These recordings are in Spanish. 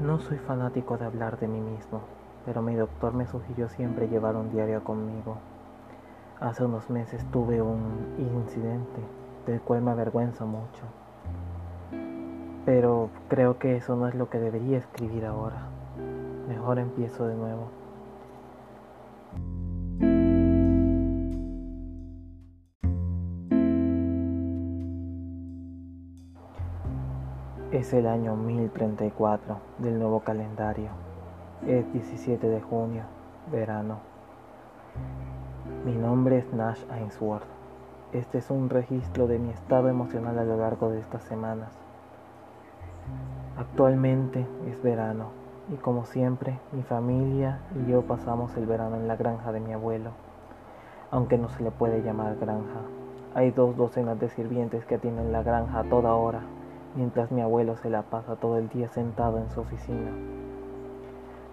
No soy fanático de hablar de mí mismo, pero mi doctor me sugirió siempre llevar un diario conmigo. Hace unos meses tuve un incidente del cual me avergüenzo mucho, pero creo que eso no es lo que debería escribir ahora. Mejor empiezo de nuevo. Es el año 1034 del nuevo calendario. Es 17 de junio, verano. Mi nombre es Nash Ainsworth. Este es un registro de mi estado emocional a lo largo de estas semanas. Actualmente es verano y como siempre mi familia y yo pasamos el verano en la granja de mi abuelo, aunque no se le puede llamar granja. Hay dos docenas de sirvientes que atienden la granja a toda hora mientras mi abuelo se la pasa todo el día sentado en su oficina.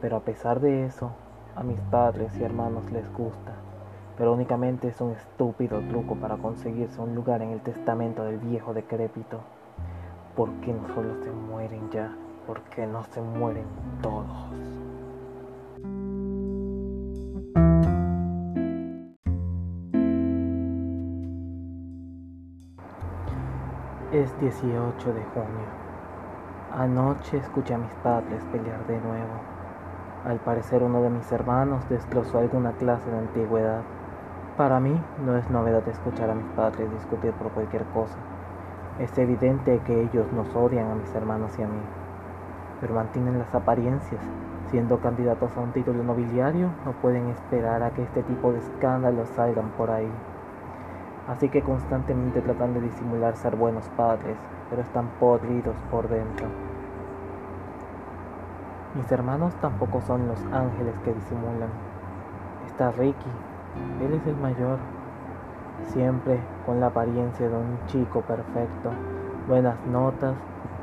Pero a pesar de eso, a mis padres y hermanos les gusta, pero únicamente es un estúpido truco para conseguirse un lugar en el testamento del viejo decrépito. ¿Por qué no solo se mueren ya? ¿Por qué no se mueren todos? 18 de junio. Anoche escuché a mis padres pelear de nuevo. Al parecer uno de mis hermanos destrozó alguna clase de antigüedad. Para mí no es novedad escuchar a mis padres discutir por cualquier cosa. Es evidente que ellos nos odian a mis hermanos y a mí, pero mantienen las apariencias. Siendo candidatos a un título nobiliario, no pueden esperar a que este tipo de escándalos salgan por ahí. Así que constantemente tratan de disimular ser buenos padres, pero están podridos por dentro. Mis hermanos tampoco son los ángeles que disimulan. Está Ricky, él es el mayor, siempre con la apariencia de un chico perfecto, buenas notas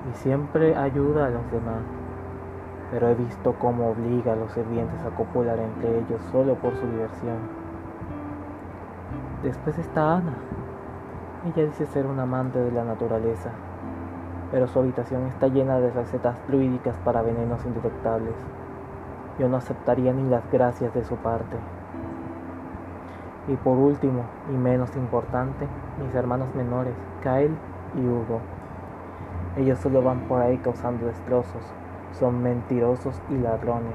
y siempre ayuda a los demás. Pero he visto cómo obliga a los sirvientes a copular entre ellos solo por su diversión. Después está Ana. Ella dice ser una amante de la naturaleza, pero su habitación está llena de recetas fluídicas para venenos indetectables. Yo no aceptaría ni las gracias de su parte. Y por último, y menos importante, mis hermanos menores, Kyle y Hugo. Ellos solo van por ahí causando destrozos, son mentirosos y ladrones.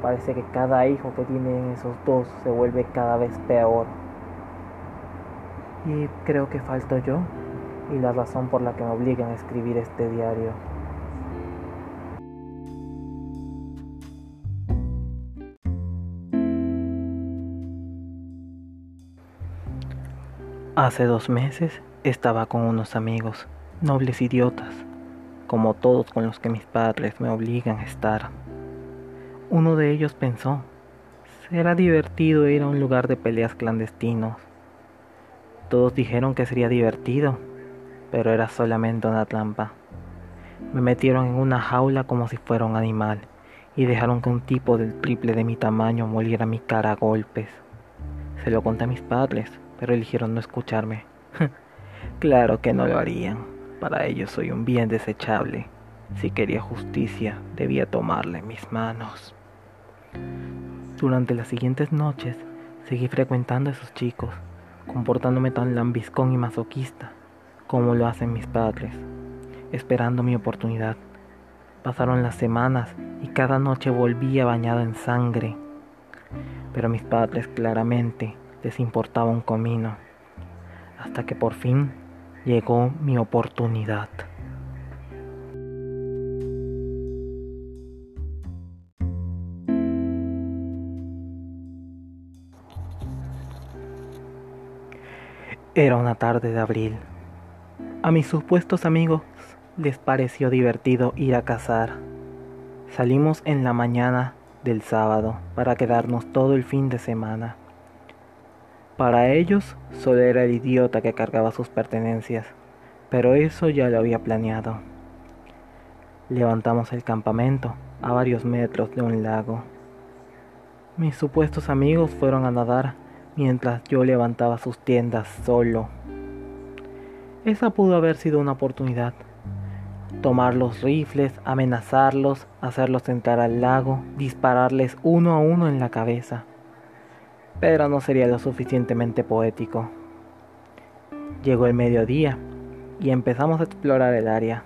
Parece que cada hijo que tienen esos dos se vuelve cada vez peor. Y creo que falto yo y la razón por la que me obligan a escribir este diario. Hace dos meses estaba con unos amigos, nobles idiotas, como todos con los que mis padres me obligan a estar. Uno de ellos pensó, será divertido ir a un lugar de peleas clandestinos todos dijeron que sería divertido, pero era solamente una trampa. Me metieron en una jaula como si fuera un animal y dejaron que un tipo del triple de mi tamaño moliera mi cara a golpes. Se lo conté a mis padres, pero eligieron no escucharme. claro que no lo harían. Para ellos soy un bien desechable. Si quería justicia, debía tomarle mis manos. Durante las siguientes noches, seguí frecuentando a esos chicos comportándome tan lambiscón y masoquista como lo hacen mis padres, esperando mi oportunidad. Pasaron las semanas y cada noche volvía bañado en sangre, pero a mis padres claramente les importaba un comino, hasta que por fin llegó mi oportunidad. Era una tarde de abril. A mis supuestos amigos les pareció divertido ir a cazar. Salimos en la mañana del sábado para quedarnos todo el fin de semana. Para ellos solo era el idiota que cargaba sus pertenencias, pero eso ya lo había planeado. Levantamos el campamento a varios metros de un lago. Mis supuestos amigos fueron a nadar mientras yo levantaba sus tiendas solo. Esa pudo haber sido una oportunidad. tomar los rifles, amenazarlos, hacerlos entrar al lago, dispararles uno a uno en la cabeza. Pero no sería lo suficientemente poético. Llegó el mediodía y empezamos a explorar el área,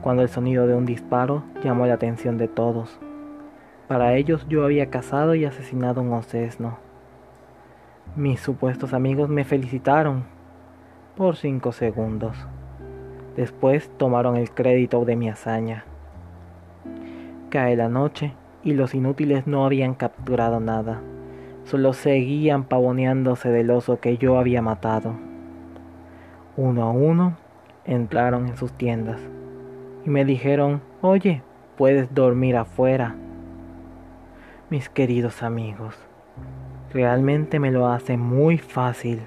cuando el sonido de un disparo llamó la atención de todos. Para ellos yo había cazado y asesinado un ocesno. Mis supuestos amigos me felicitaron por cinco segundos. Después tomaron el crédito de mi hazaña. Cae la noche y los inútiles no habían capturado nada, solo seguían pavoneándose del oso que yo había matado. Uno a uno entraron en sus tiendas y me dijeron, oye, puedes dormir afuera. Mis queridos amigos, realmente me lo hace muy fácil.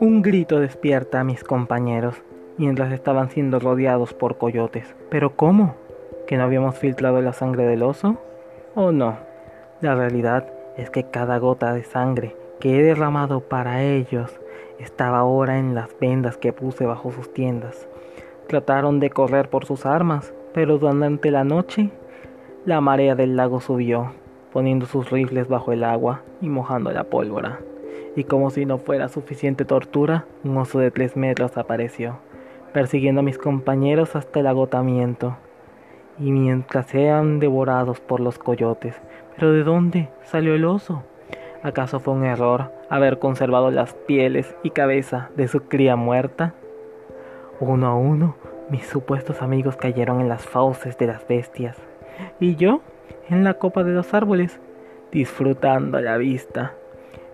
Un grito despierta a mis compañeros mientras estaban siendo rodeados por coyotes. ¿Pero cómo? ¿Que no habíamos filtrado la sangre del oso? ¿O no? La realidad es que cada gota de sangre que he derramado para ellos estaba ahora en las vendas que puse bajo sus tiendas. Trataron de correr por sus armas, pero durante la noche la marea del lago subió, poniendo sus rifles bajo el agua y mojando la pólvora y como si no fuera suficiente tortura, un oso de tres metros apareció, persiguiendo a mis compañeros hasta el agotamiento. Y mientras sean devorados por los coyotes, ¿pero de dónde salió el oso? ¿Acaso fue un error haber conservado las pieles y cabeza de su cría muerta? Uno a uno, mis supuestos amigos cayeron en las fauces de las bestias, y yo en la copa de los árboles, disfrutando la vista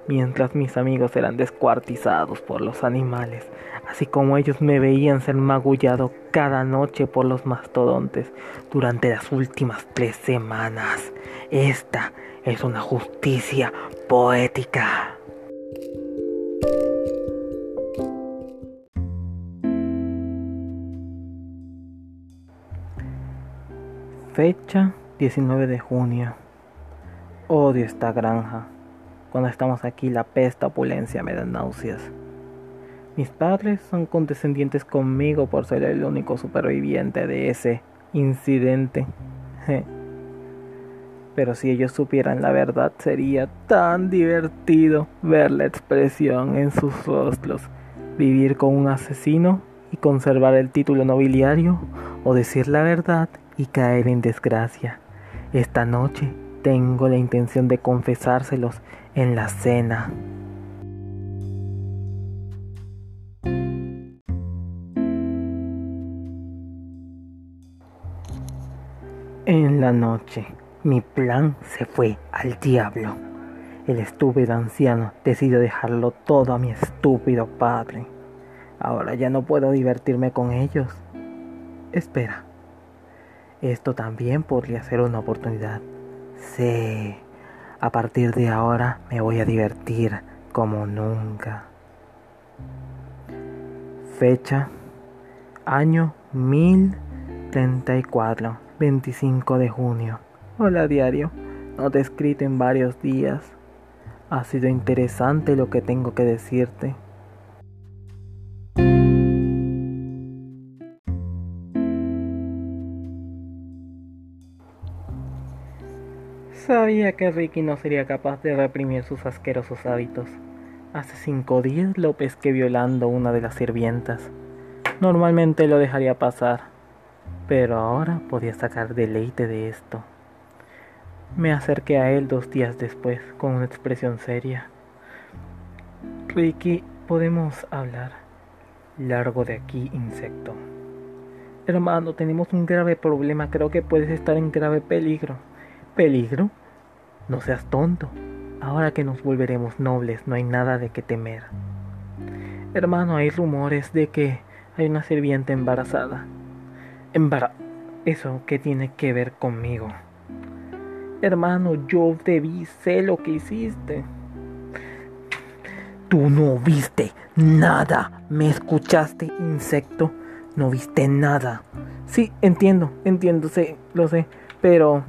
mientras mis amigos eran descuartizados por los animales, así como ellos me veían ser magullado cada noche por los mastodontes durante las últimas tres semanas. Esta es una justicia poética. Fecha 19 de junio. Odio esta granja. Cuando estamos aquí la pesta opulencia me da náuseas. Mis padres son condescendientes conmigo por ser el único superviviente de ese incidente. Pero si ellos supieran la verdad sería tan divertido ver la expresión en sus rostros, vivir con un asesino y conservar el título nobiliario o decir la verdad y caer en desgracia. Esta noche tengo la intención de confesárselos en la cena. En la noche, mi plan se fue al diablo. El estúpido anciano decidió dejarlo todo a mi estúpido padre. Ahora ya no puedo divertirme con ellos. Espera, esto también podría ser una oportunidad. Sí. A partir de ahora me voy a divertir como nunca. Fecha, año 1034, 25 de junio. Hola diario, no te he escrito en varios días. Ha sido interesante lo que tengo que decirte. Sabía que Ricky no sería capaz de reprimir sus asquerosos hábitos. Hace cinco días lo pesqué violando una de las sirvientas. Normalmente lo dejaría pasar, pero ahora podía sacar deleite de esto. Me acerqué a él dos días después con una expresión seria. Ricky, podemos hablar. Largo de aquí, insecto. Hermano, tenemos un grave problema. Creo que puedes estar en grave peligro. ¿Peligro? No seas tonto. Ahora que nos volveremos nobles, no hay nada de qué temer. Hermano, hay rumores de que hay una sirvienta embarazada. Embara... ¿Eso qué tiene que ver conmigo? Hermano, yo debí sé lo que hiciste. Tú no viste nada. ¿Me escuchaste, insecto? No viste nada. Sí, entiendo, entiendo, sé, lo sé. Pero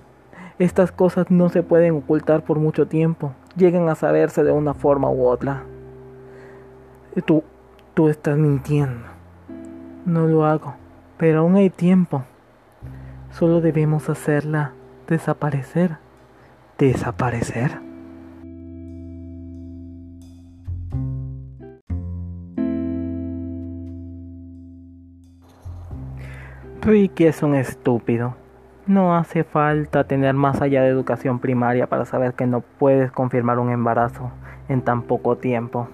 Estas cosas no se pueden ocultar por mucho tiempo, llegan a saberse de una forma u otra. Tú, tú estás mintiendo. No lo hago, pero aún hay tiempo. Solo debemos hacerla desaparecer. ¿Desaparecer? Ricky es un estúpido. No hace falta tener más allá de educación primaria para saber que no puedes confirmar un embarazo en tan poco tiempo.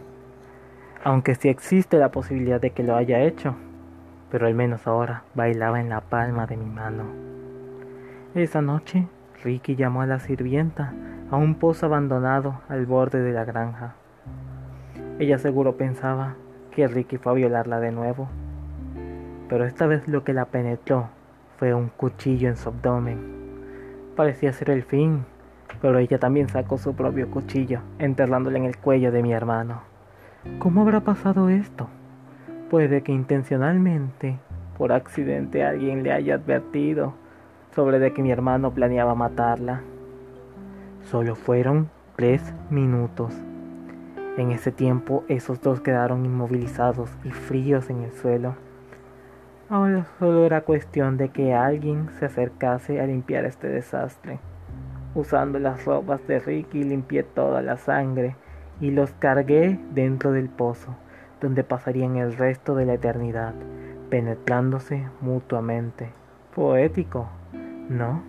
Aunque sí existe la posibilidad de que lo haya hecho, pero al menos ahora bailaba en la palma de mi mano. Esa noche, Ricky llamó a la sirvienta a un pozo abandonado al borde de la granja. Ella seguro pensaba que Ricky fue a violarla de nuevo, pero esta vez lo que la penetró fue un cuchillo en su abdomen. Parecía ser el fin, pero ella también sacó su propio cuchillo, enterrándolo en el cuello de mi hermano. ¿Cómo habrá pasado esto? Puede que intencionalmente, por accidente, alguien le haya advertido sobre de que mi hermano planeaba matarla. Solo fueron tres minutos. En ese tiempo esos dos quedaron inmovilizados y fríos en el suelo. Ahora solo era cuestión de que alguien se acercase a limpiar este desastre. Usando las ropas de Ricky limpié toda la sangre y los cargué dentro del pozo, donde pasarían el resto de la eternidad, penetrándose mutuamente. Poético, ¿no?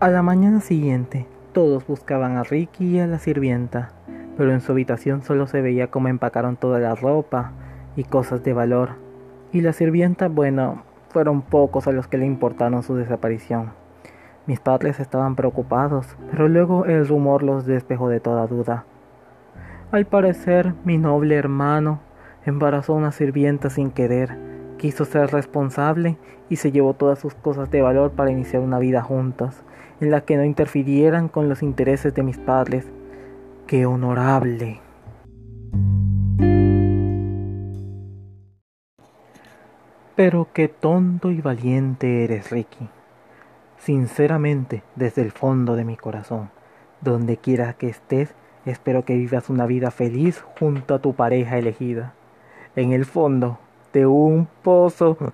A la mañana siguiente, todos buscaban a Ricky y a la sirvienta, pero en su habitación solo se veía cómo empacaron toda la ropa y cosas de valor. Y la sirvienta, bueno, fueron pocos a los que le importaron su desaparición. Mis padres estaban preocupados, pero luego el rumor los despejó de toda duda. Al parecer, mi noble hermano embarazó a una sirvienta sin querer, quiso ser responsable y se llevó todas sus cosas de valor para iniciar una vida juntas en la que no interfirieran con los intereses de mis padres. ¡Qué honorable! Pero qué tonto y valiente eres, Ricky. Sinceramente, desde el fondo de mi corazón, donde quiera que estés, espero que vivas una vida feliz junto a tu pareja elegida. En el fondo de un pozo.